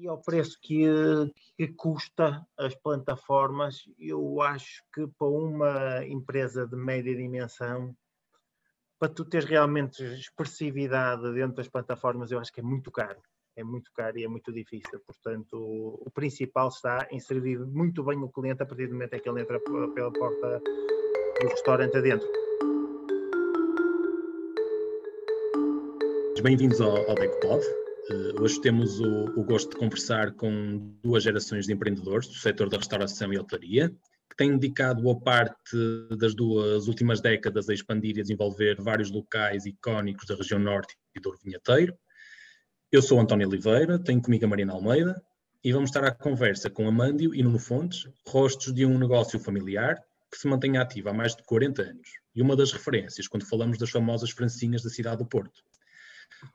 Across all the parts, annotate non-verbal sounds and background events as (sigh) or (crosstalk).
E ao preço que, que custa as plataformas, eu acho que para uma empresa de média dimensão, para tu teres realmente expressividade dentro das plataformas, eu acho que é muito caro. É muito caro e é muito difícil. Portanto, o, principal está em servir muito bem o cliente a partir do momento em que ele entra pela porta do restaurante adentro. Bem-vindos ao, ao DECPOD. Uh, hoje temos o, o, gosto de conversar com duas gerações de empreendedores do setor da restauração e hotelaria, que têm dedicado a parte das duas últimas décadas a expandir e desenvolver vários locais icónicos da região norte e do Vinheteiro. Eu sou António Oliveira, tenho comigo a Marina Almeida e vamos estar à conversa com Amândio e Nuno Fontes, rostos de um negócio familiar que se mantém ativo há mais de 40 anos e uma das referências quando falamos das famosas francinhas da cidade do Porto.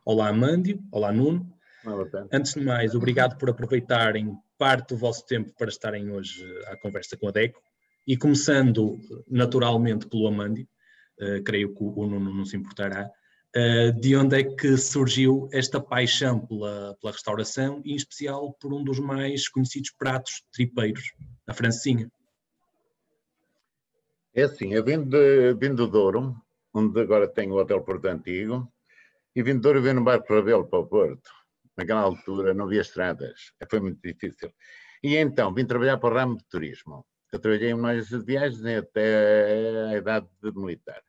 Olá, Amândio. Olá, Nuno. Olá, Antes de mais, obrigado por aproveitarem parte do vosso tempo para estarem hoje à conversa com a DECO. E começando naturalmente pelo Amândio, uh, creio que o Nuno não se importará, uh, de onde é que surgiu esta paixão pela, pela restauração e em especial por um dos mais conhecidos pratos tripeiros, a francinha? É assim, eu vim de, vim de Douro, onde agora tenho o Hotel Porto Antigo, e vim de Douro vim no barco para Belo, para o Porto. Naquela altura não havia estradas, foi muito difícil. E então vim trabalhar para o ramo de turismo. Eu trabalhei em uma agência de viagens até a idade de militar.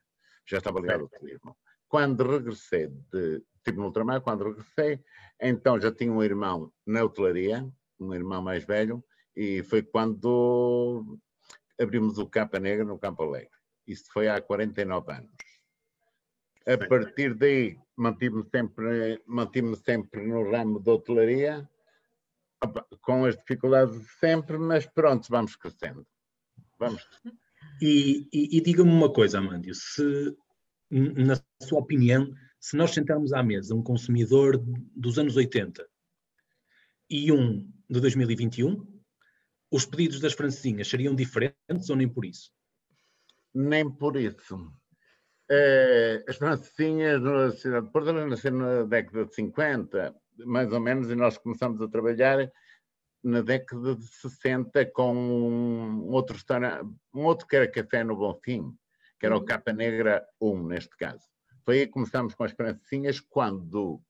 Já estava ligado ao turismo. Quando regressei, de, tipo no ultramar, quando regressei, então já tinha um irmão na hotelaria, um irmão mais velho, e foi quando abrimos o Capa Negra no Campo Alegre. Isso foi há 49 anos. A partir daí, mantive-me sempre, mantive sempre no ramo da hotelaria, com as dificuldades de sempre, mas pronto, vamos crescendo. Vamos. E, e, e diga-me uma coisa, Amândio, se, na sua opinião, se nós sentarmos à mesa um consumidor dos anos 80 e um de 2021, os pedidos das francesinhas seriam diferentes ou nem por isso? Nem por isso. Uh, as francesinhas na cidade de Porto nasceram na década de 50, mais ou menos, e nós começamos a trabalhar na década de 60 com um outro um outro que era café no Bonfim, que era o uhum. Capa Negra 1, neste caso. Foi aí que começámos com as francesinhas, quando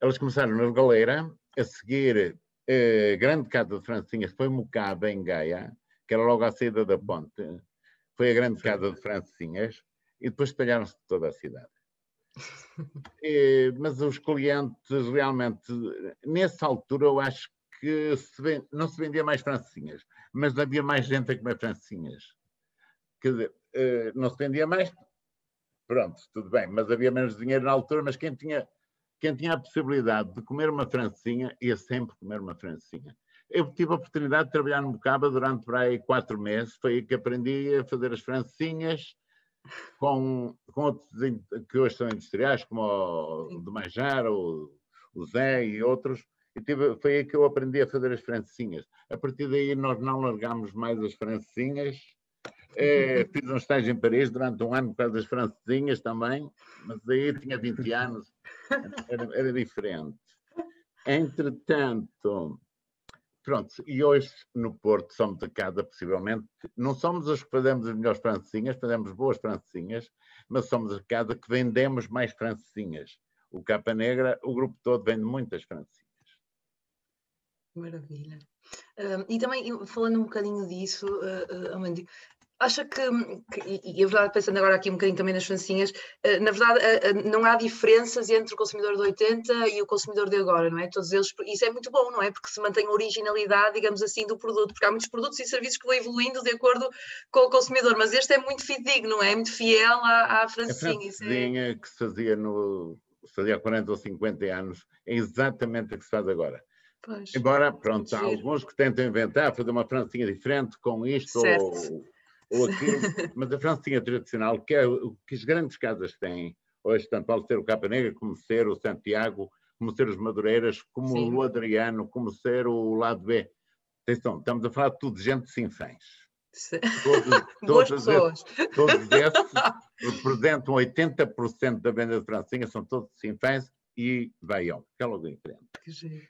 elas começaram na Galeira, a seguir a eh, grande casa de francesinhas foi Mocada, em Gaia, que era logo à saída da ponte. Foi a grande casa de francesinhas e depois espalharam-se por toda a cidade. (laughs) E, mas os clientes realmente, nessa altura, eu acho que se não se vendia mais francinhas, mas havia mais gente a comer francinhas. Quer dizer, eh, não se vendia mais, pronto, tudo bem, mas havia menos dinheiro na altura, mas quem tinha, quem tinha a possibilidade de comer uma francinha ia sempre comer uma francinha. Eu tive a oportunidade de trabalhar no Bocaba durante por aí quatro meses, foi aí que aprendi a fazer as francinhas, com, com outros que hoje são industriais, como o de Manjar, o, o Zé e outros, e tive, foi aí que eu aprendi a fazer as francesinhas. A partir daí nós não largámos mais as francesinhas. É, (laughs) fiz um estágio em Paris durante um ano por causa das francesinhas também, mas aí tinha 20 anos, era, era diferente. Entretanto, Pronto, e hoje no Porto somos a casa, possivelmente, não somos os que fazemos as melhores francesinhas, fazemos boas francesinhas, mas somos a casa que vendemos mais francesinhas. O Capa Negra, o grupo todo vende muitas francesinhas. Maravilha. E também, falando um bocadinho disso, uh, uh, acha que, que, e a verdade, pensando agora aqui um bocadinho também nas francinhas, eh, na verdade eh, não há diferenças entre o consumidor de 80 e o consumidor de agora, não é? Todos eles, isso é muito bom, não é? Porque se mantém a originalidade, digamos assim, do produto, porque há muitos produtos e serviços que vão evoluindo de acordo com o consumidor, mas este é muito fidedigno, não é? é muito fiel à, à francinha. A francesinha é... que se fazia no se fazia há 40 ou 50 anos é exatamente a que se faz agora. Pois, Embora, pronto, há alguns que tentam inventar, fazer uma francinha diferente com isto certo. ou ou aquilo, mas a francesinha tradicional, que é o que as grandes casas têm, hoje, tanto pode ser o Capa Negra, como ser o Santiago, como ser os Madureiras, como Sim. o Adriano, como ser o lado B. Atenção, estamos a falar de tudo de gente de Sinfãs. Todos, (laughs) todos. Esses, todos esses (laughs) representam 80% da venda de francinha, são todos de Sinfãs, e veiam, que é logo em frente.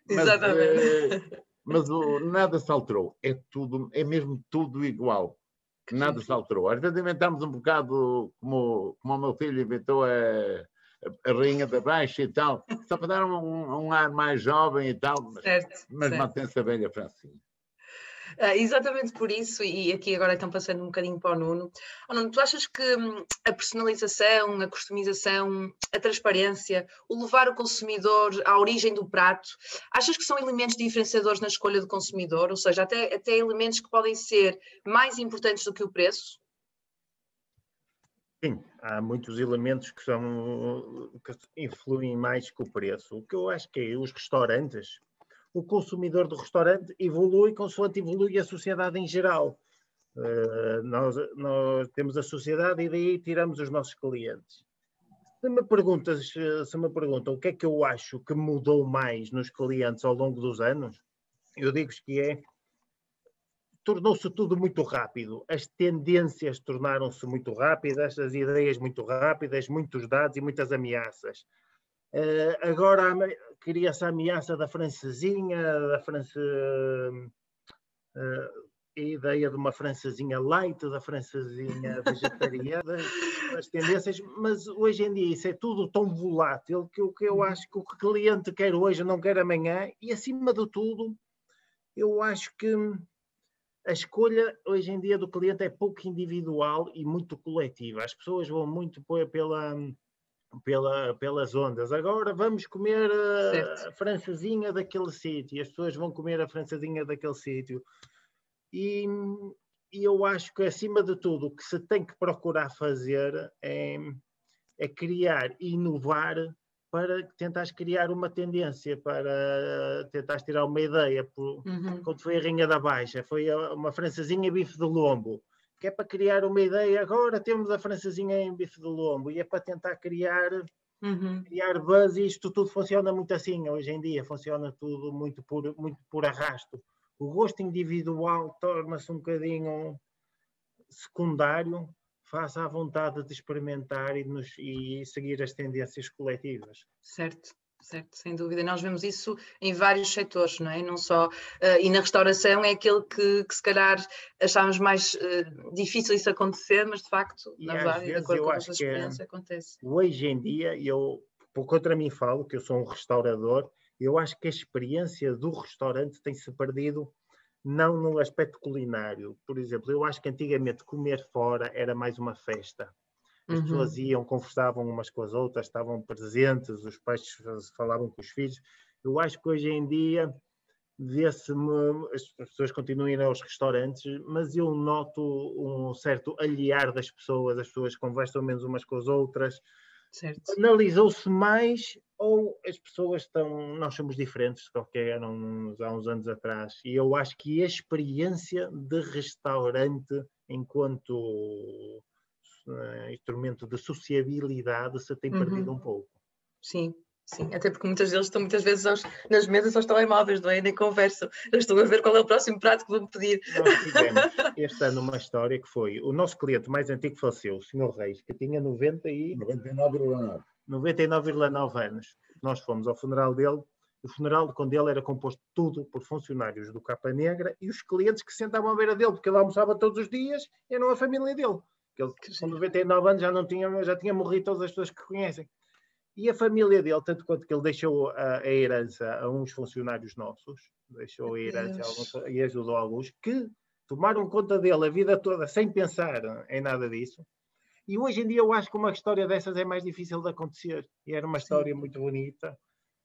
Mas, Exatamente. Uh, mas o, nada se alterou, é tudo, é mesmo tudo igual. Nada se alterou. Às vezes inventamos um bocado, como, como o meu filho inventou a, a Rainha da Baixa e tal, só para dar um, um ar mais jovem e tal, mas, mas mantém-se a velha Francinha. Uh, exatamente por isso, e aqui agora estão passando um bocadinho para o Nuno. Oh, Nuno, tu achas que hum, a personalização, a customização, a transparência, o levar o consumidor à origem do prato, achas que são elementos diferenciadores na escolha do consumidor? Ou seja, até, até elementos que podem ser mais importantes do que o preço? Sim, há muitos elementos que, são, que influem mais que o preço. O que eu acho que é os restaurantes, o consumidor do restaurante evolui consoante evolui a sociedade em geral. Uh, nós, nós, temos a sociedade e daí tiramos os nossos clientes. Se me, perguntas, se me perguntam o que é que eu acho que mudou mais nos clientes ao longo dos anos, eu digo que é tornou-se tudo muito rápido. As tendências tornaram-se muito rápidas, as ideias muito rápidas, muitos dados e muitas ameaças. Uh, agora cria-se a ameaça da francesinha, da france, uh, a ideia de uma francesinha light, da francesinha (laughs) vegetariana, as tendências, mas hoje em dia isso é tudo tão volátil que o que eu acho que o cliente quer hoje não quer amanhã, e acima de tudo, eu acho que a escolha hoje em dia do cliente é pouco individual e muito coletiva. As pessoas vão muito pela pela, pelas ondas. Agora vamos comer a, a francesinha daquele sítio, as pessoas vão comer a francesinha daquele sítio. E, e, eu acho que, acima de tudo, o que se tem que procurar fazer é, é criar e inovar para tentar criar uma tendência, para tentar tirar uma ideia. Por, uhum. Quando foi a Rainha da Baixa, foi uma francesinha bife de lombo que é para criar uma ideia. Agora temos a francesinha em bife de lombo e é para tentar criar, uhum. criar buzz e isto tudo funciona muito assim. Hoje em dia funciona tudo muito por, muito por arrasto. O gosto individual torna-se um bocadinho secundário face à vontade de experimentar e, nos, e seguir as tendências coletivas. Certo certo, sem dúvida. Nós vemos isso em vários setores, não é? Não só, uh, e na restauração é aquele que, que se calhar achávamos mais uh, difícil isso acontecer, mas de facto, e na verdade, de acordo com a nossa é experiência, é, acontece. Hoje em dia, eu, por contra mim falo, que eu sou um restaurador, eu acho que a experiência do restaurante tem-se perdido não no aspecto culinário. Por exemplo, eu acho que antigamente comer fora era mais uma festa as uhum. pessoas iam, conversavam umas com as outras, estavam presentes, os pais falavam com os filhos. Eu acho que hoje em dia vê-se, as pessoas continuam a ir aos restaurantes, mas eu noto um certo aliar das pessoas, as pessoas conversam menos umas com as outras. Analisou-se mais ou as pessoas estão, nós somos diferentes do que eram há uns anos atrás. E eu acho que a experiência de restaurante enquanto uh, instrumento de sociabilidade se tem perdido uhum. um pouco. Sim, Sim, até porque muitas deles estão muitas vezes aos, nas mesas aos telemóveis, não é? Nem conversam. Já estou a ver qual é o próximo prato que vou pedir. Nós tivemos (laughs) este ano uma história que foi o nosso cliente mais antigo faleceu, o Sr. Reis, que tinha 90 e... 99,9 99,9 anos. Nós fomos ao funeral dele. O funeral com dele era composto tudo por funcionários do Capa Negra e os clientes que sentavam à beira dele, porque ele almoçava todos os dias, eram a família dele que ele com 99 anos já não tinha, já tinha morrido todas as pessoas que conhecem. E a família dele, tanto quanto que ele deixou a, a herança a uns funcionários nossos, deixou a herança alguns, e ajudou alguns, que tomaram conta dele a vida toda sem pensar em nada disso. E hoje em dia eu acho que uma história dessas é mais difícil de acontecer. E era uma história Sim. muito bonita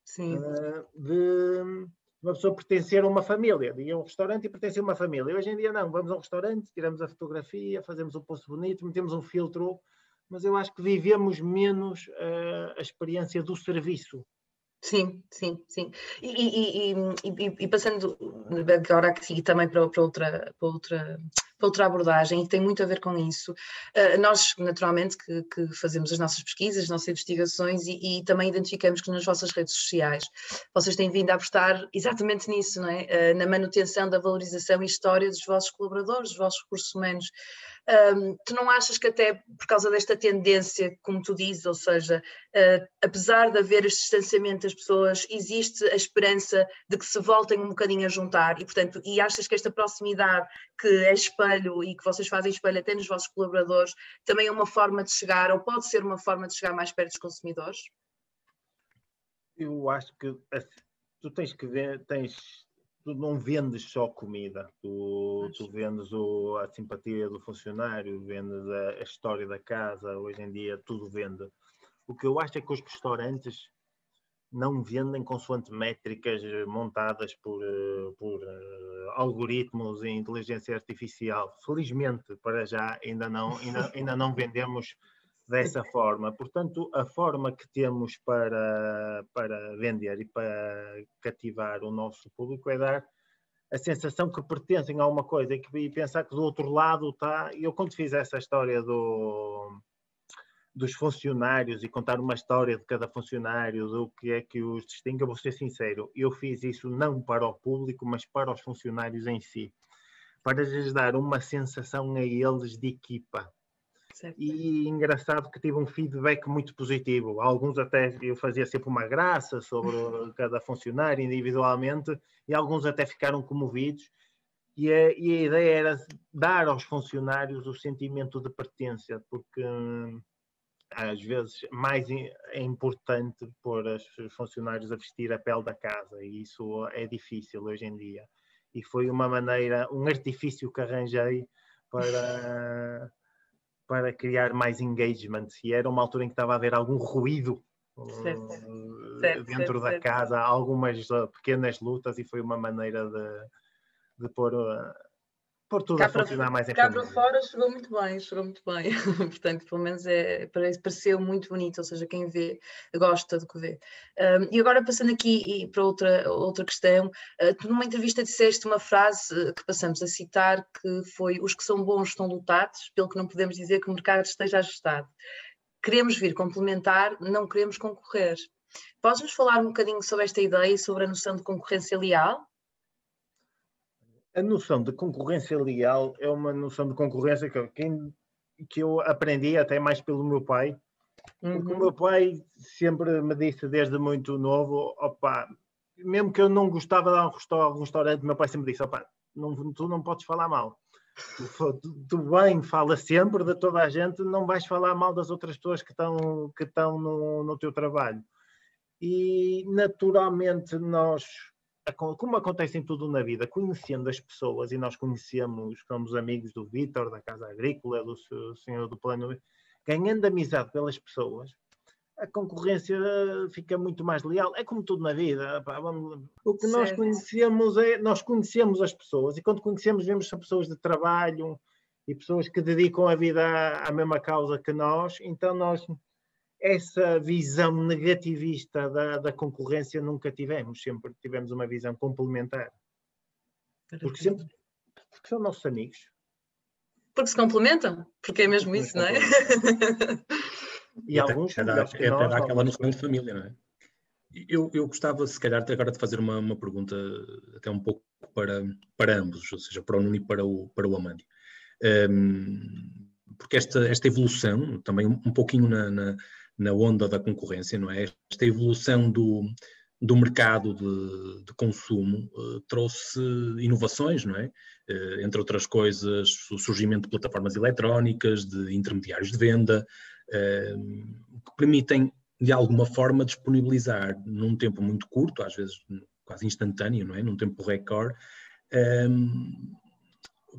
Sim. Uh, de uma pessoa pertencer a uma família. Ia a um restaurante e pertencer a uma família. Hoje em dia não, vamos a um restaurante, tiramos a fotografia, fazemos um posto bonito, metemos um filtro, mas eu acho que vivemos menos uh, a experiência do serviço. Sim, sim, sim. E, e, e, e, passando agora aqui também para, para, outra, para, outra, para outra abordagem, e tem muito a ver com isso, uh, nós naturalmente que, que, fazemos as nossas pesquisas, as nossas investigações e, também identificamos que nas vossas redes sociais vocês têm vindo a apostar exatamente nisso, não é? Uh, na manutenção da valorização e história dos vossos colaboradores, dos vossos recursos humanos. Um, tu não achas que até por causa desta tendência, como tu dizes, ou seja, uh, apesar de haver este distanciamento das pessoas, existe a esperança de que se voltem um bocadinho a juntar e, portanto, e achas que esta proximidade que é espelho e que vocês fazem espelho até nos vossos colaboradores, também é uma forma de chegar, ou pode ser uma forma de chegar mais perto dos consumidores? Eu acho que tu tens que ver, tens, tu não vendes só comida, tu, tu vendes o, a simpatia do funcionário, vendes a, a, história da casa, hoje em dia tudo vende. O que eu acho é que os restaurantes não vendem consoante métricas montadas por, por uh, algoritmos e inteligência artificial. Felizmente, para já, ainda não, ainda, ainda não (laughs) vendemos dessa forma. Portanto, a forma que temos para, para vender e para cativar o nosso público é dar a sensação que pertencem a uma coisa e, que, e pensar que do outro lado está. Eu, quando fiz essa história do, dos funcionários e contar uma história de cada funcionário, do que é que os distingue, eu vou ser sincero, eu fiz isso não para o público, mas para os funcionários em si, para lhes dar uma sensação a eles de equipa Certo. E engraçado que tive um feedback muito positivo. Alguns até eu fazia sempre uma graça sobre (laughs) cada funcionário individualmente, e alguns até ficaram comovidos. E a, e a ideia era dar aos funcionários o sentimento de pertença, porque às vezes mais é importante pôr os funcionários a vestir a pele da casa, e isso é difícil hoje em dia. E foi uma maneira, um artifício que arranjei para (laughs) para criar mais engagement e era uma altura em que estava a haver algum ruído certo. Uh, dentro certo, da certo. casa, algumas uh, pequenas lutas e foi uma maneira de, de pôr uh, por tudo cá a funcionar mais em Cá para fora chegou muito bem, chegou muito bem. (laughs) Portanto, pelo menos é, pareceu muito bonito, ou seja, quem vê gosta do que vê. Um, e agora passando aqui para outra, outra questão, uh, tu numa entrevista disseste uma frase que passamos a citar que foi os que são bons estão lutados, pelo que não podemos dizer que o mercado esteja ajustado. Queremos vir complementar, não queremos concorrer. Podes-nos falar um bocadinho sobre esta ideia e sobre a noção de concorrência leal? A noção de concorrência leal é uma noção de concorrência que, quem, que eu aprendi até mais pelo meu pai. Uhum. Porque o meu pai sempre me disse desde muito novo, opa, mesmo que eu não gostava de um restaurante, meu pai sempre disse, opa, não, tu não podes falar mal. Tu, tu, bem fala sempre de toda a gente, não vais falar mal das outras pessoas que estão, que estão no, no teu trabalho. E naturalmente nós como acontece em tudo na vida, conhecendo as pessoas, e nós conhecemos, somos amigos do Vítor, da Casa Agrícola, do senhor do Plano, ganhando amizade pelas pessoas, a concorrência fica muito mais leal. É como tudo na vida. Pá, vamos, o que nós conhecemos é, nós conhecemos as pessoas, e quando conhecemos, vemos são pessoas de trabalho e pessoas que dedicam a vida à, à mesma causa que nós, então nós essa visão negativista da, da concorrência nunca tivemos, sempre tivemos uma visão complementar. Porque sempre porque são nossos amigos. Porque se complementam, porque é mesmo isso, não é? (laughs) E, até, alguns é, dá, é, nós, dá aquela noção de família, não é? Eu, eu gostava, se calhar, agora de fazer uma, uma pergunta até um pouco para, para ambos, ou seja, para o Nuno e para o, para o Amandi. Um, porque esta, esta evolução, também um, um pouquinho na, na, na onda da concorrência, não é? Esta evolução do, do mercado de, de consumo uh, trouxe inovações, não é? Uh, entre outras coisas, o surgimento de plataformas eletrónicas, de intermediários de venda, uh, que permitem, de alguma forma, disponibilizar num tempo muito curto, às vezes quase instantâneo, não é? Num tempo recorde,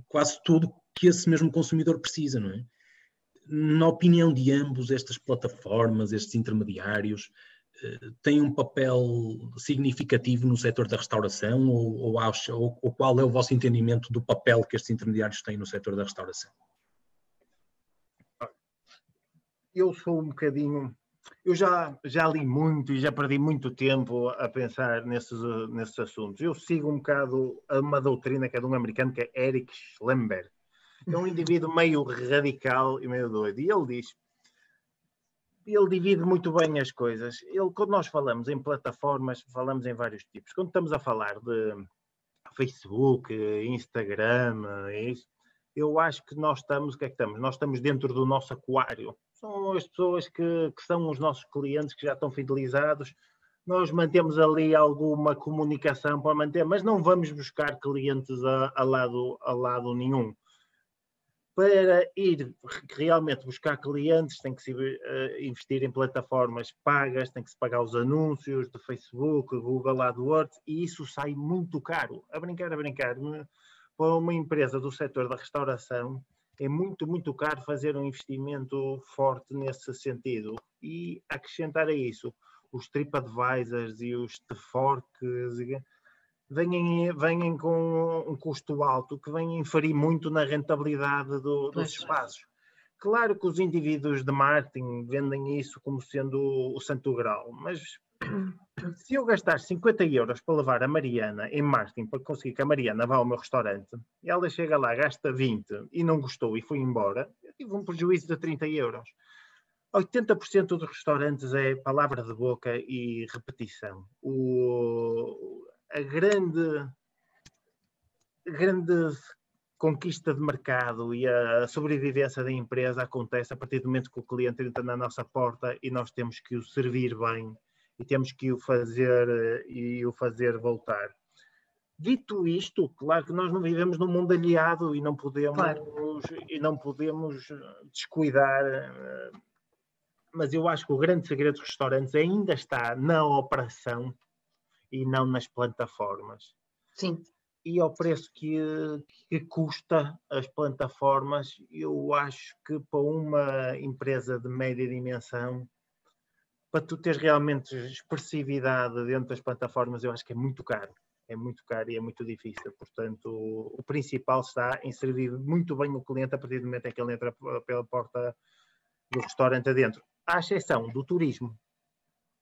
quase tudo que esse mesmo consumidor precisa, não é? Na opinião de ambos, estas plataformas, estes intermediários, eh, têm um papel significativo no setor da restauração ou, ou, acha, ou, ou, qual é o vosso entendimento do papel que estes intermediários têm no setor da restauração? Eu sou um bocadinho. Eu já, já li muito e já perdi muito tempo a pensar nesses, nesses assuntos. Eu sigo um bocado uma doutrina que é de um americano que é Eric Schlemberg, é um indivíduo meio radical e meio doido. E ele diz, ele divide muito bem as coisas. Ele, quando nós falamos em plataformas, falamos em vários tipos. Quando estamos a falar de Facebook, Instagram, isso, eu acho que nós estamos, o que é que estamos? Nós estamos dentro do nosso aquário. São as pessoas que, que são os nossos clientes que já estão fidelizados. Nós mantemos ali alguma comunicação para manter, mas não vamos buscar clientes a, a lado, a lado nenhum para ir realmente buscar clientes, tem que se uh, investir em plataformas pagas, tem que se pagar os anúncios do Facebook, Google AdWords, e isso sai muito caro. A brincar, a brincar, para uma empresa do setor da restauração, é muito, muito caro fazer um investimento forte nesse sentido. E acrescentar a isso os TripAdvisors e os Teforks, vêm, vêm com um custo alto que vem inferir muito na rentabilidade do, dos espaços. Claro que os indivíduos de marketing vendem isso como sendo o santo grau, mas (coughs) se eu gastar 50 euros para levar a Mariana em marketing para conseguir que a Mariana vá ao meu restaurante, e ela chega lá, gasta 20 e não gostou e foi embora, eu tive um prejuízo de 30 euros. 80% dos restaurantes é palavra de boca e repetição. O, a grande, grande conquista de mercado e a sobrevivência da empresa acontece a partir do momento que o cliente entra na nossa porta e nós temos que o servir bem e temos que o fazer e o fazer voltar. Dito isto, claro que nós não vivemos num mundo aliado e não podemos claro. e não podemos descuidar, mas eu acho que o grande segredo dos restaurantes ainda está na operação e não nas plataformas. Sim. E ao preço que, que custa as plataformas, eu acho que para uma empresa de média dimensão, para tu teres realmente expressividade dentro das plataformas, eu acho que é muito caro. É muito caro e é muito difícil. Portanto, o, o principal está em servir muito bem o cliente a partir do momento em que ele entra pela porta do restaurante adentro. À exceção do turismo.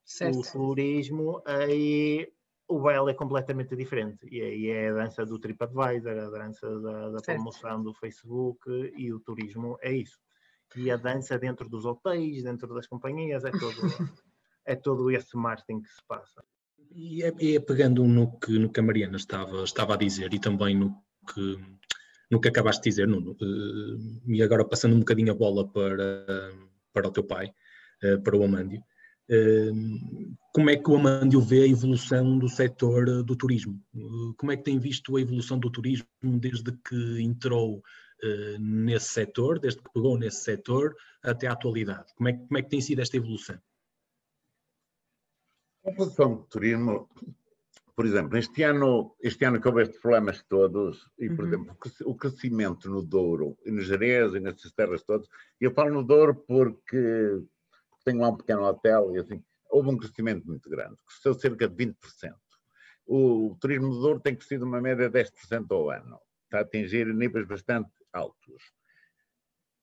Certo. O turismo, aí o baile é completamente diferente. E aí é a dança do TripAdvisor, a dança da, da promoção do Facebook e o turismo é isso. E a dança dentro dos hotéis, dentro das companhias, é todo, (laughs) é todo esse marketing que se passa. E é, é, pegando no que, no que a Mariana estava, estava a dizer e também no que, no que acabaste de dizer, Nuno, uh, e agora passando um bocadinho a bola para, para o teu pai, uh, para o Amândio, como é que o Amandio vê a evolução do setor eh, do turismo? Eh, como é que tem visto a evolução do turismo desde que entrou uh, nesse setor, desde que pegou nesse setor até à atualidade? Como é, como é que tem sido esta evolução? A evolução do turismo, por exemplo, este ano, este ano que houve estes problemas todos, e por uhum. exemplo, o crescimento no Douro, e no Jerez, e nessas terras todas, eu falo no Douro porque tenho lá um pequeno hotel e assim, houve um crescimento muito grande, cresceu cerca de 20%. O turismo do Douro tem crescido uma média de 10% ao ano, está a atingir níveis bastante altos.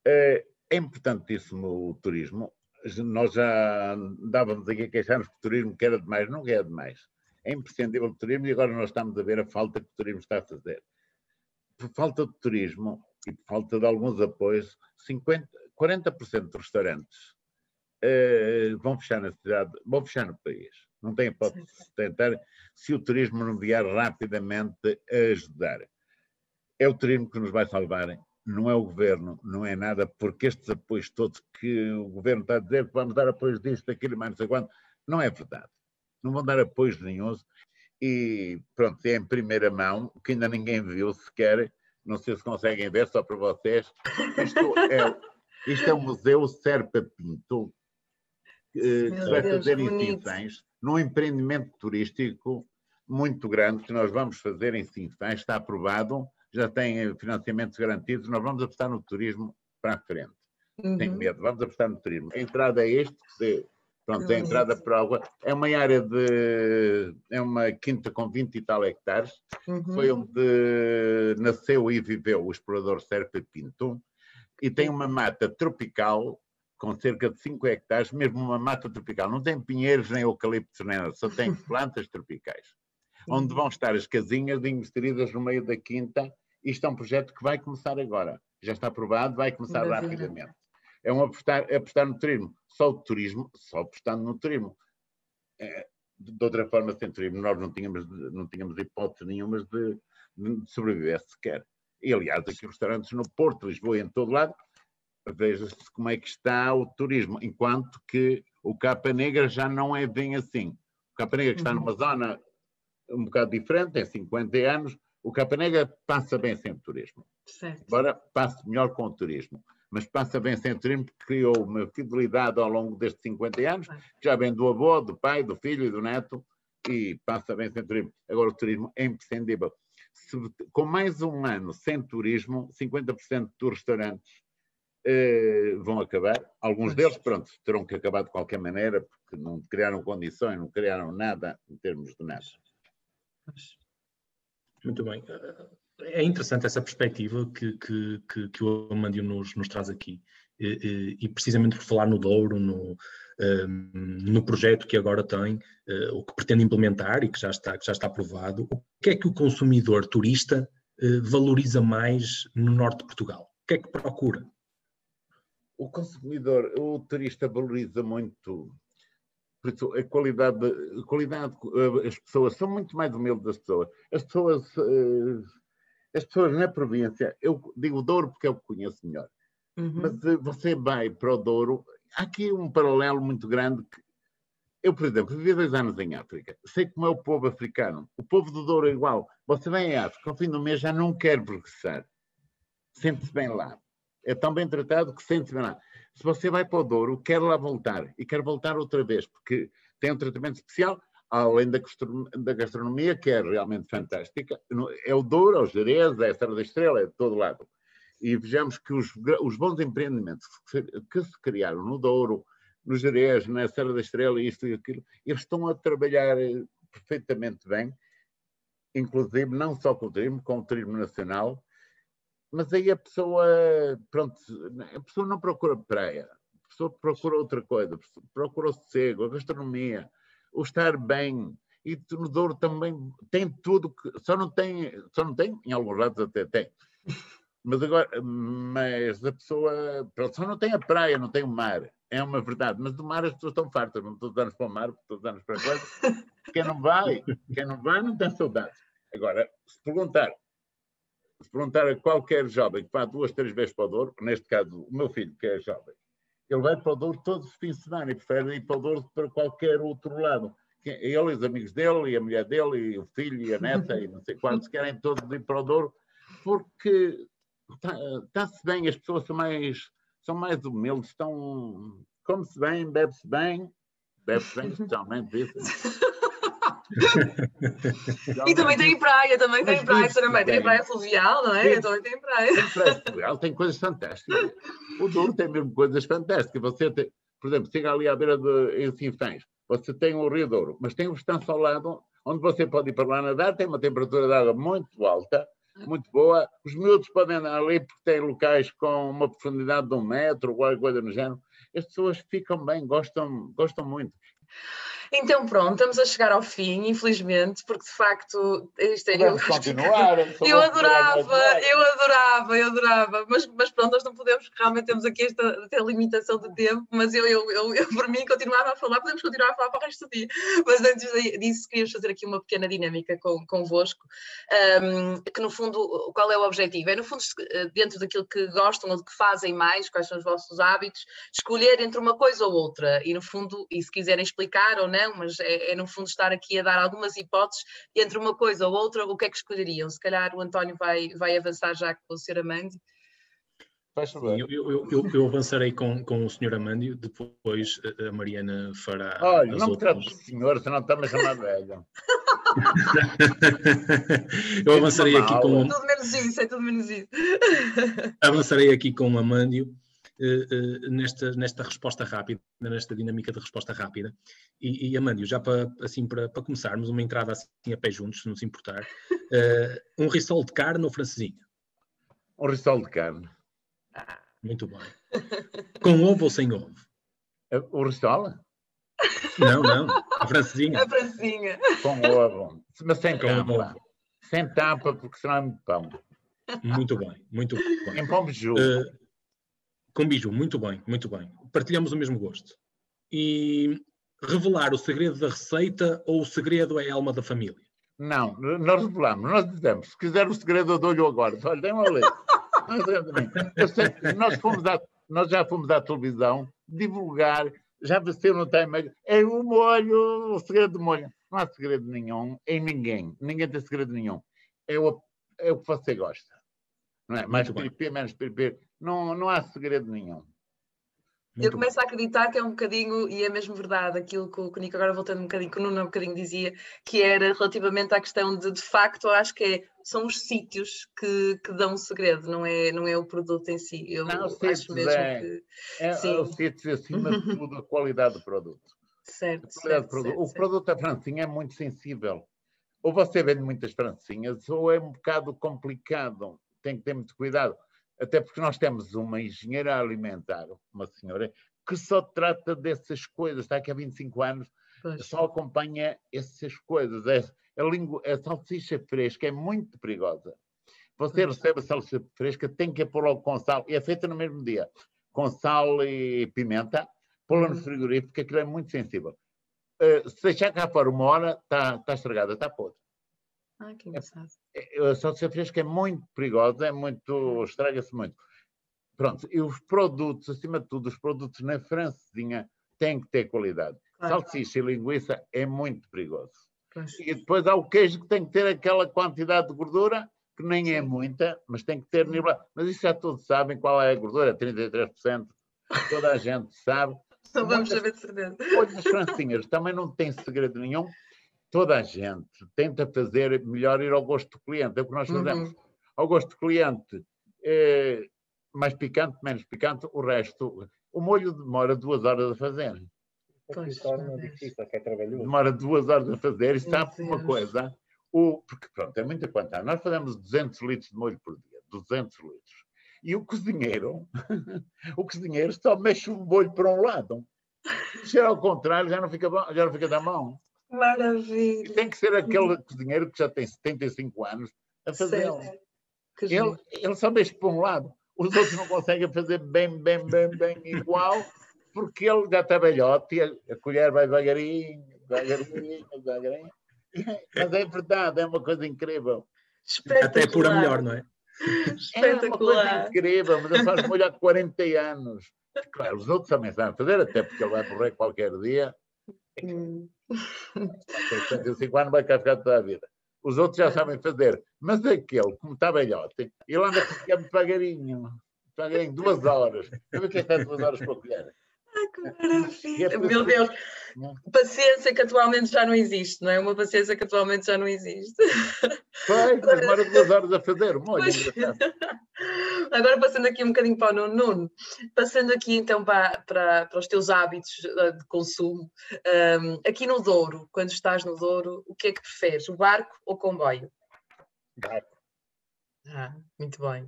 É, é importantíssimo o turismo. Nós já dávamos aqui a queixar-nos que o turismo que era demais, não é demais. É imprescindível o turismo e agora nós estamos a ver a falta que o turismo está a fazer. Por falta de turismo e por falta de alguns apoios, 50, 40% dos restaurantes uh, vão fechar na cidade, vão fechar no país. Não tem hipótese de tentar se o turismo não vier rapidamente a ajudar. É o turismo que nos vai salvar, não é o governo, não é nada, porque estes apoios todos que o governo está a dizer que vamos dar apoios disto, daquilo, mais não sei quanto, não é verdade. Não vão dar apoios nenhum. E pronto, é em primeira mão, que ainda ninguém viu sequer, não sei se conseguem ver, só para vocês. Isto é, isto é o Museu Serpa Pinto, que vai fazer Sinfãs, num empreendimento turístico muito grande que nós vamos fazer em Sinfãs, está aprovado, já tem financiamentos garantidos, nós vamos apostar no turismo para a frente. Uhum. Tenho medo, vamos apostar no turismo. A entrada é este, que pronto, a entrada para água, é uma área de, é uma quinta com 20 e tal hectares, uhum. foi onde nasceu e viveu o explorador Serpa Pinto, e tem uma mata tropical com cerca de 5 hectares, mesmo uma mata tropical. Não tem pinheiros nem eucaliptos, nem nada, só tem (laughs) plantas tropicais. Onde vão estar as casinhas inseridas no meio da quinta. Isto é um projeto que vai começar agora. Já está aprovado, vai começar rapidamente. É um apostar, apostar no turismo. Só o turismo, só apostando no turismo. É, de outra forma, sem turismo, nós não tínhamos, não tínhamos hipótese nenhuma de, de sobreviver sequer. E, aliás, aqui restaurantes no Porto, Lisboa e em todo lado, veja-se como é que está o turismo, enquanto que o Capa Negra já não é bem assim. O Capa Negra que está numa uhum. zona um bocado diferente, tem 50 anos, o Capa Negra passa bem sem turismo. Certo. Agora passa melhor com o turismo, mas passa bem sem turismo porque criou uma fidelidade ao longo destes 50 anos, que já vem do avô, do pai, do filho e do neto, e passa bem sem turismo. Agora o turismo é imprescindível. Se, com mais um ano sem turismo, 50% dos restaurantes eh, vão acabar. Alguns deles, pronto, terão que acabar de qualquer maneira, porque não criaram condições, não criaram nada em termos de nada. Muito bem. É interessante essa perspectiva que, que, que, que o Amandio nos, nos traz aqui. E, e, precisamente por falar no Douro, no, um, no projeto que agora tem, uh, o que pretende implementar e que já está, que já está aprovado, o que é que o consumidor turista uh, valoriza mais no norte de Portugal? O que é que procura? O consumidor, o turista valoriza muito a qualidade, a qualidade, eh, as pessoas são muito mais humildes as pessoas. As pessoas, eh, as pessoas na província, eu digo Douro porque eu conheço melhor, uhum. mas eh, você vai para o Douro, há aqui um paralelo muito grande. Que, eu, por exemplo, vivi dois anos em África, sei como é o povo africano. O povo do Douro é igual. Você vem em África, ao fim do mês já não quer regressar. Sente-se bem lá é tão bem tratado que sente-se bem lá. Se você vai para o Douro, quer lá voltar e quer voltar outra vez, porque tem um tratamento especial, além da, da gastronomia, que é realmente fantástica. É o Douro, é o Jerez, é a Serra da Estrela, é de todo lado. E vejamos que os, os bons empreendimentos que se, que se criaram no Douro, no Jerez, na Serra da Estrela, isto e aquilo, eles estão a trabalhar eh, perfeitamente bem, inclusive não só com o turismo, com o turismo nacional, mas aí a pessoa, pronto, a pessoa não procura praia, a pessoa procura outra coisa, procura o sossego, a gastronomia, o estar bem. E no Douro também tem tudo, que, só não tem, só não tem, em alguns lados até tem. Mas agora, mas a pessoa, pronto, só não tem a praia, não tem o mar, é uma verdade. Mas do mar as pessoas estão fartas, não todos os anos para o mar, todos os anos para a coisa. Quem não vai, quem não vai não tem saudades. Agora, se perguntar, perguntar a qualquer jovem que vá duas, três vezes para o Douro, neste caso o meu filho, que é jovem, ele vai para o Douro todos os fins de semana e prefere ir para o Douro para qualquer outro lado. Ele, os amigos dele, e a mulher dele, e o filho, e a neta, e não sei quantos, querem todos ir para o Douro, porque está-se tá bem, as pessoas são mais, são mais humildes, estão, come-se bem, bebe-se bem, bebe-se bem, especialmente isso. (laughs) e também tem praia, também tem praia, também tem praia fluvial, não é? Também tem praia. Tem praia fluvial, tem coisas fantásticas. O Douro tem mesmo coisas fantásticas. Você tem, por exemplo, chega ali à beira de em Sinfãs, você tem o Rio Douro, mas tem o estanço ao lado, onde você pode ir para lá nadar, tem uma temperatura de água muito alta, muito boa. Os miúdos podem andar ali porque tem locais com uma profundidade de um metro, ou qualquer coisa no género. As pessoas ficam bem, gostam, gostam muito. Então pronto, estamos a chegar ao fim, infelizmente, porque de facto isto é, eu, continuar, eu adorava, eu adorava, eu adorava, mas, mas pronto, nós não podemos, realmente temos aqui esta, esta limitação de tempo, mas eu, eu, eu, eu, por mim continuava a falar, podemos continuar a falar para o resto do dia, mas antes disso queríamos fazer aqui uma pequena dinâmica com, convosco, um, que no fundo, qual é o objetivo? É no fundo, dentro daquilo que gostam ou de que fazem mais, quais são os vossos hábitos, escolher entre uma coisa ou outra, e no fundo, e se quiserem explicar ou não, não, mas é, é, no fundo estar aqui a dar algumas hipóteses entre uma coisa ou outra, o que é que escolheriam? Se calhar o António vai, vai avançar já com o Sr. Amândio. Eu, eu, eu, eu, avançarei com, com o Sr. Amândio, depois a Mariana fará. Olha, não me trate de senhor, senão está-me a chamar velho. (laughs) eu avançarei aqui com. É tudo menos isso, é tudo menos isso. avançarei aqui com o Amândio nesta, nesta resposta rápida, nesta dinâmica de resposta rápida. E, e Amândio, já para, assim, para, para começarmos, uma entrada assim a pé juntos, se não se importar, uh, (laughs) um rissol de carne ou francesinha? Um rissol de carne. Muito bem. Com ovo ou sem ovo? O rissol? Não, não. A francesinha. A francesinha. Com ovo. Mas sem Com tapa. Ovo. Sem tapa, porque senão é muito pão. Muito bem, muito bem. Em pão biju. Uh, com biju, muito bem, muito bem. Partilhamos o mesmo gosto. E revelar o segredo da receita ou o segredo é a alma da família? Não, nós revelamos, nós dizemos, se quiser o segredo eu dou-lhe agora. Olha, dê uma ler. nós, fomos à, nós já fomos à televisão divulgar, já você no time, é o molho, o segredo do molho. Não há segredo nenhum em ninguém. Ninguém tem segredo nenhum. É o, é o que você gosta. Não é? Mais piripê, menos piripê. Não, não há segredo nenhum. Muito eu começo bom. a acreditar que é um bocadinho, e é mesmo verdade, aquilo que o Nico, agora voltando um bocadinho, que o Nuno um bocadinho dizia, que era relativamente à questão de, de facto, acho que é, são os sítios que, que dão o segredo, não é, não é o produto em si. Eu não, acho mesmo é, que. É, sim. é o sítios acima de tudo, a qualidade do produto. Certo. certo, produto. certo o certo. produto da Francinha é muito sensível. Ou você vende muitas francinhas, ou é um bocado complicado. Tem que ter muito cuidado. Até porque nós temos uma engenheira alimentar, uma senhora, que só trata dessas coisas, está aqui há 25 anos, pois. só acompanha essas coisas. É, a, língua, a salsicha fresca é muito perigosa. Você pois. recebe a salsicha fresca, tem que pôr logo com sal, e é feita no mesmo dia, com sal e pimenta, pô-la no uhum. frigorífico, porque aquilo é muito sensível. Uh, se deixar cá fora uma hora, está tá estragada, está podre. Ah, que engraçado. É, a salsicha fresca é muito perigosa, é muito, estraga-se muito. Pronto, e os produtos, acima de tudo, os produtos na francesinha têm que ter qualidade. Claro. Salsicha e linguiça é muito perigoso. Pois. E depois há o queijo que tem que ter aquela quantidade de gordura, que nem é muita, mas tem que ter nível. Mas isso já todos sabem qual é a gordura, 33%. Toda a gente sabe. (laughs) Não vamos saber de certeza. Olha, as francinhas também não tem segredo nenhum toda a gente tenta fazer melhor ir ao gosto do cliente. É o que nós fazemos. Uhum. Ao gosto do cliente, é mais picante, menos picante, o resto. O molho demora duas horas a fazer. Torna difícil, que é trabalhoso. Demora duas horas a fazer e sabe uma coisa. O, porque pronto, é muita quantidade. Nós fazemos 200 litros de molho por dia. 200 litros. E o cozinheiro, (laughs) o cozinheiro só mexe o molho para um lado. Se é ao contrário, já não fica, bom, já não fica da mão. Maravilha. Tem que ser aquele cozinheiro que já tem 75 anos a fazer. Ele, ele só mexe para um lado. Os outros não conseguem fazer bem, bem, bem, bem igual, porque ele já está velhote e a, colher vai devagarinho, devagarinho, devagarinho. Mas é verdade, é uma coisa incrível. Até por a melhor, não é? É uma coisa incrível, mas ele faz molho há 40 anos. Claro, os outros também sabem fazer, até porque ele vai morrer qualquer dia. Hum. 65 anos vai cá ficar toda a vida. Os outros já sabem fazer. Mas aquele, como está velhote, ele anda a ficar devagarinho. Devagarinho, duas horas. O que é é duas horas para colher? Ai, que maravilha! Meu Deus, paciência que atualmente já não existe, não é? Uma paciência que atualmente já não existe. Foi, mas duas horas a fazer, molho. (laughs) Agora passando aqui um bocadinho para o Nuno, Nuno passando aqui então para, para, para os teus hábitos eh, de consumo, um, aqui no Douro, quando estás no Douro, o que é que preferes, o barco ou o comboio? Barco. Ah, muito bem.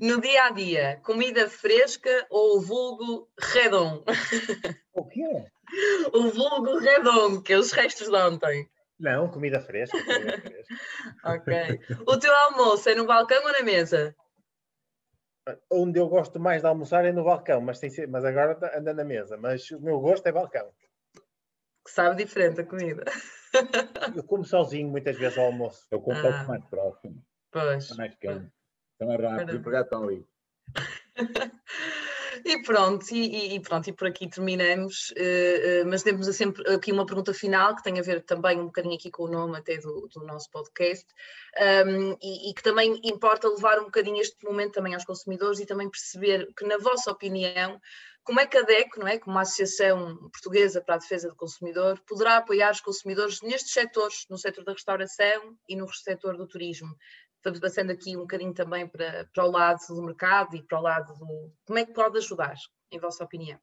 No dia a dia, comida fresca ou o vulgo redom? O quê? O vulgo redom, que é os restos de ontem. Não, comida fresca. Comida fresca. (laughs) ok. O teu almoço é no balcão ou na mesa? Onde eu gosto mais de almoçar é no balcão, mas, tem, mas agora anda na mesa. Mas o meu gosto é balcão. Que sabe diferente a comida. Eu como sozinho muitas vezes ao almoço. Eu como ah. mais próximo. Pois. Está mais quente. Está mais rápido. Para... Estão ali. (laughs) E pronto, e, e, pronto, e por aqui terminamos, uh, uh, mas temos sempre aqui uma pergunta final que tem a ver também um bocadinho aqui com o nome até do, do nosso podcast um, e, e, que também importa levar um bocadinho este momento também aos consumidores e também perceber que na vossa opinião como é que a DECO, não é, como a Associação Portuguesa para a Defesa do Consumidor, poderá apoiar os consumidores nestes setores, no setor da restauração e no setor do turismo? Estamos passando aqui um bocadinho também para, para o lado do mercado e para o lado do. Como é que pode ajudar, em vossa opinião?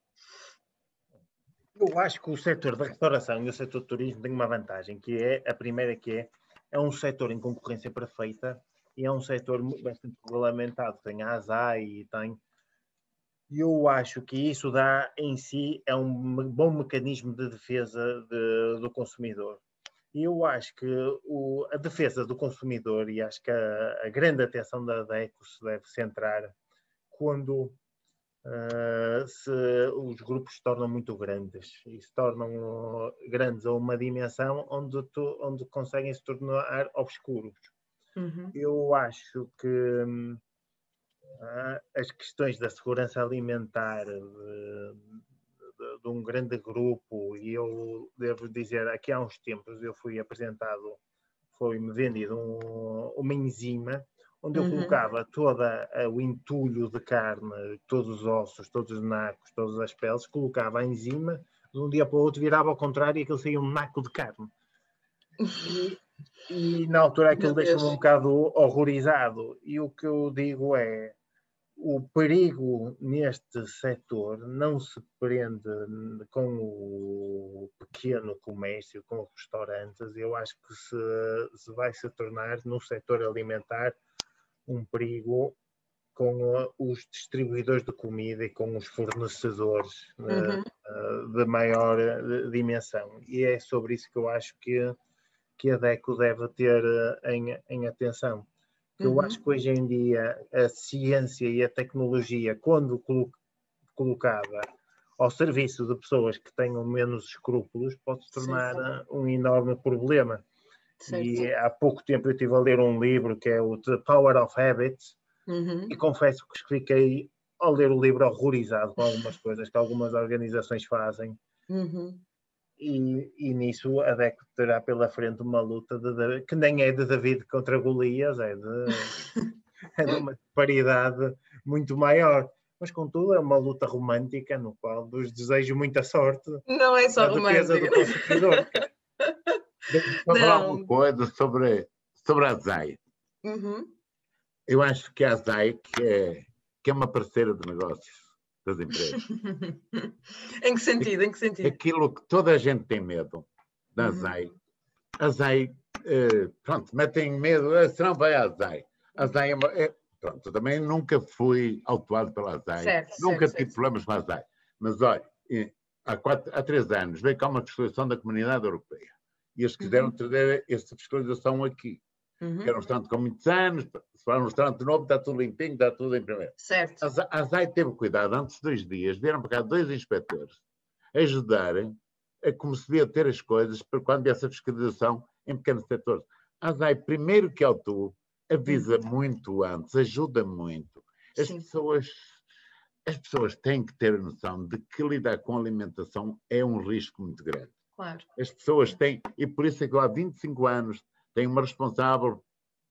Eu acho que o setor da restauração e o setor do turismo têm uma vantagem, que é a primeira que é, é um setor em concorrência perfeita e é um setor bastante regulamentado, tem a ASAI e tem. Eu acho que isso dá em si é um bom mecanismo de defesa de, do consumidor. E eu acho que o, a defesa do consumidor e acho que a, a grande atenção da, da ECO se deve centrar quando uh, se os grupos se tornam muito grandes e se tornam grandes a uma dimensão onde, tu, onde conseguem se tornar obscuros. Uhum. Eu acho que uh, as questões da segurança alimentar de, um grande grupo, e eu devo dizer, aqui há uns tempos eu fui apresentado, foi-me vendido um, uma enzima onde eu uhum. colocava todo o entulho de carne, todos os ossos, todos os nacos, todas as peles, colocava a enzima, de um dia para o outro virava ao contrário e aquilo saía um naco de carne. (laughs) E, e na altura aquilo deixa-me um bocado horrorizado. E o que eu digo é, o perigo neste setor não se prende com o pequeno comércio, com os restaurantes. Eu acho que se, se vai se tornar no setor alimentar um perigo com os distribuidores de comida e com os fornecedores eh, uhum. uh, de maior eh, dimensão. E é sobre isso que eu acho que, que a DECO deve ter em, em atenção. Uhum. Eu acho que hoje em dia a ciência e a tecnologia, quando colo colocada ao serviço de pessoas que tenham menos escrúpulos, pode se tornar sim, sim. um enorme problema. Certo. E há pouco tempo eu estive a ler um livro que é o The Power of Habits uhum. e confesso que fiquei ao ler o livro horrorizado com algumas coisas que algumas organizações fazem. Uhum. E, e, nisso a DECO terá pela frente uma luta de, que nem é de David contra Golias, é de, (laughs) é de uma paridade muito maior. Mas, contudo, é uma luta romântica no qual vos desejo muita sorte. Não é só romântica. do consumidor. (laughs) Vou falar uma coisa sobre, sobre a ZAI. Uhum. Eu acho que a ZAI que é, que é uma parceira de negócios das empresas. (laughs) em que sentido? Em que sentido? Aquilo que toda a gente tem medo da uhum. ZAI. A ZAI, eh, pronto, metem medo, eh, senão vai à ZAI. A ZAI é, é pronto, eu também nunca fui autuado pela ZAI. Certo, nunca certo, tive certo. problemas com a ZAI. Mas olha, há, quatro, há três anos veio cá uma discussão da Comunidade Europeia e eles quiseram uhum. trazer essa fiscalização aqui. Uhum. Que era um restaurante com muitos anos, se for um restaurante novo, está tudo limpinho, está tudo em primeiro. Certo. A, ZAI teve cuidado, antes de dois dias, vieram para cá dois inspectores ajudarem a como se devia ter as coisas para quando viesse a fiscalização em pequenos setores. A ZAI, primeiro que autua, avisa uhum. muito antes, ajuda muito. As Sim. pessoas as pessoas têm que ter a noção de que lidar com alimentação é um risco muito grande. Claro. As pessoas têm, e por isso é que há 25 anos tem uma responsável,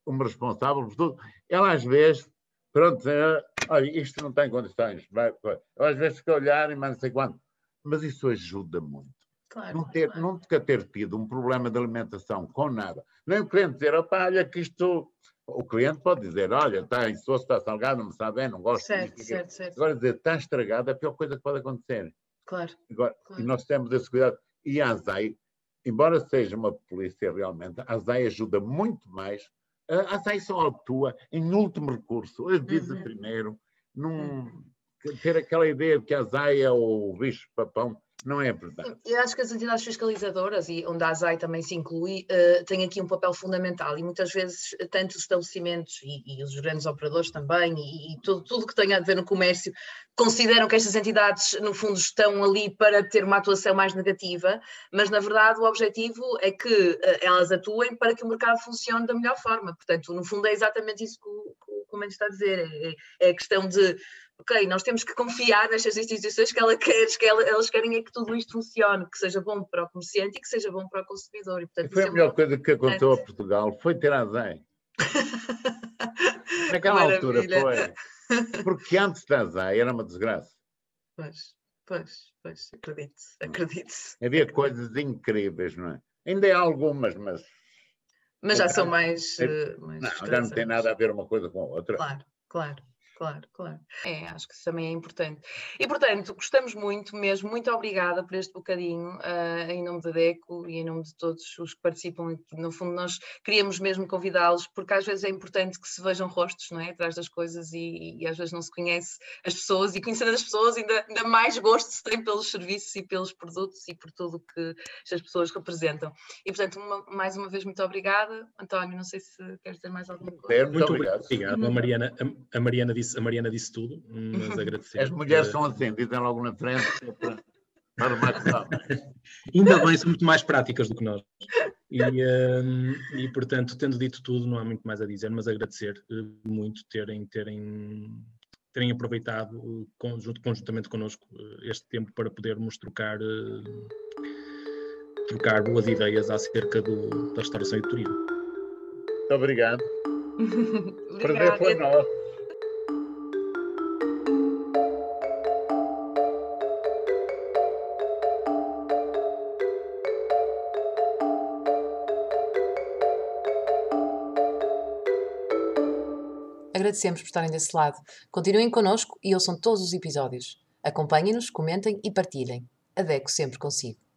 uma responsável por tudo. Ela às vezes, pronto, é, olha, isto não tem condições. Vai, às vezes fica a olhar e mais não sei quanto. Mas isso ajuda muito. Claro, não ter, claro. nunca ter tido um problema de alimentação com nada. Nem o cliente dizer, opa, olha que isto. O cliente pode dizer, olha, está, isso está salgado, não me sabe bem, não gosto certo, disso. Certo, certo. Agora dizer, está estragado, é a pior coisa que pode acontecer. Claro. Agora, claro. E nós temos esse cuidado. E a ASAI, embora seja uma polícia realmente, a ASAI ajuda muito mais. A ASAI só atua em último recurso, avisa uhum. primeiro, num, uhum. Ter aquela ideia de que a ASAI é o bicho-papão não é verdade. Eu acho que as entidades fiscalizadoras, e onde a ASAI também se inclui, uh, têm aqui um papel fundamental e muitas vezes tanto os estabelecimentos e, e os grandes operadores também e, e tudo, tudo que tem a ver no comércio consideram que estas entidades no fundo estão ali para ter uma atuação mais negativa, mas na verdade o objetivo é que uh, elas atuem para que o mercado funcione da melhor forma. Portanto, no fundo é exatamente isso que o, que o está a dizer, é, é a questão de ok, nós temos que confiar nestas instituições que, ela quer, que ela, elas querem é que tudo isto funcione, que seja bom para o comerciante e que seja bom para o consumidor. E, portanto, foi a é melhor coisa que aconteceu a Portugal, foi ter a ZEI. (laughs) Naquela altura foi. Porque antes da ZEI era uma desgraça. Pois, pois, pois, acredito, acredito. Havia coisas incríveis, não é? Ainda há algumas, mas. Mas já são mais. É, mais não, já não tem nada a ver uma coisa com a outra. Claro, claro claro, claro. É, acho que isso também é importante. E, portanto, gostamos muito mesmo, muito obrigada por este bocadinho, uh, em nome da DECO e em nome de todos os que participam. No fundo, nós queríamos mesmo convidá-los, porque às vezes é importante que se vejam rostos, não é? Atrás das coisas e, e às vezes não se conhece as pessoas e conhecendo as pessoas ainda, ainda mais gosto se tem pelos serviços e pelos produtos e por tudo que estas pessoas representam. E, portanto, uma, mais uma vez, muito obrigada. António, não sei se queres dizer mais alguma coisa. Muito obrigado. obrigado. A Mariana, a, a Mariana disse disse, a Mariana disse tudo, mas (laughs) agradecer. As mulheres são assim, dizem logo na frente para, para rematar. (laughs) Ainda bem, são muito mais práticas do que nós. E, um, e, portanto, tendo dito tudo, não há muito mais a dizer, mas agradecer uh, muito terem, terem, terem aproveitado conjunto, conjuntamente connosco uh, este tempo para podermos trocar, uh, trocar boas ideias acerca do, da restauração e do turismo. Muito obrigado. (laughs) Prazer foi nosso. Agradecemos por estarem desse lado. Continuem connosco e ouçam todos os episódios. Acompanhem-nos, comentem e partilhem. Adeco sempre consigo.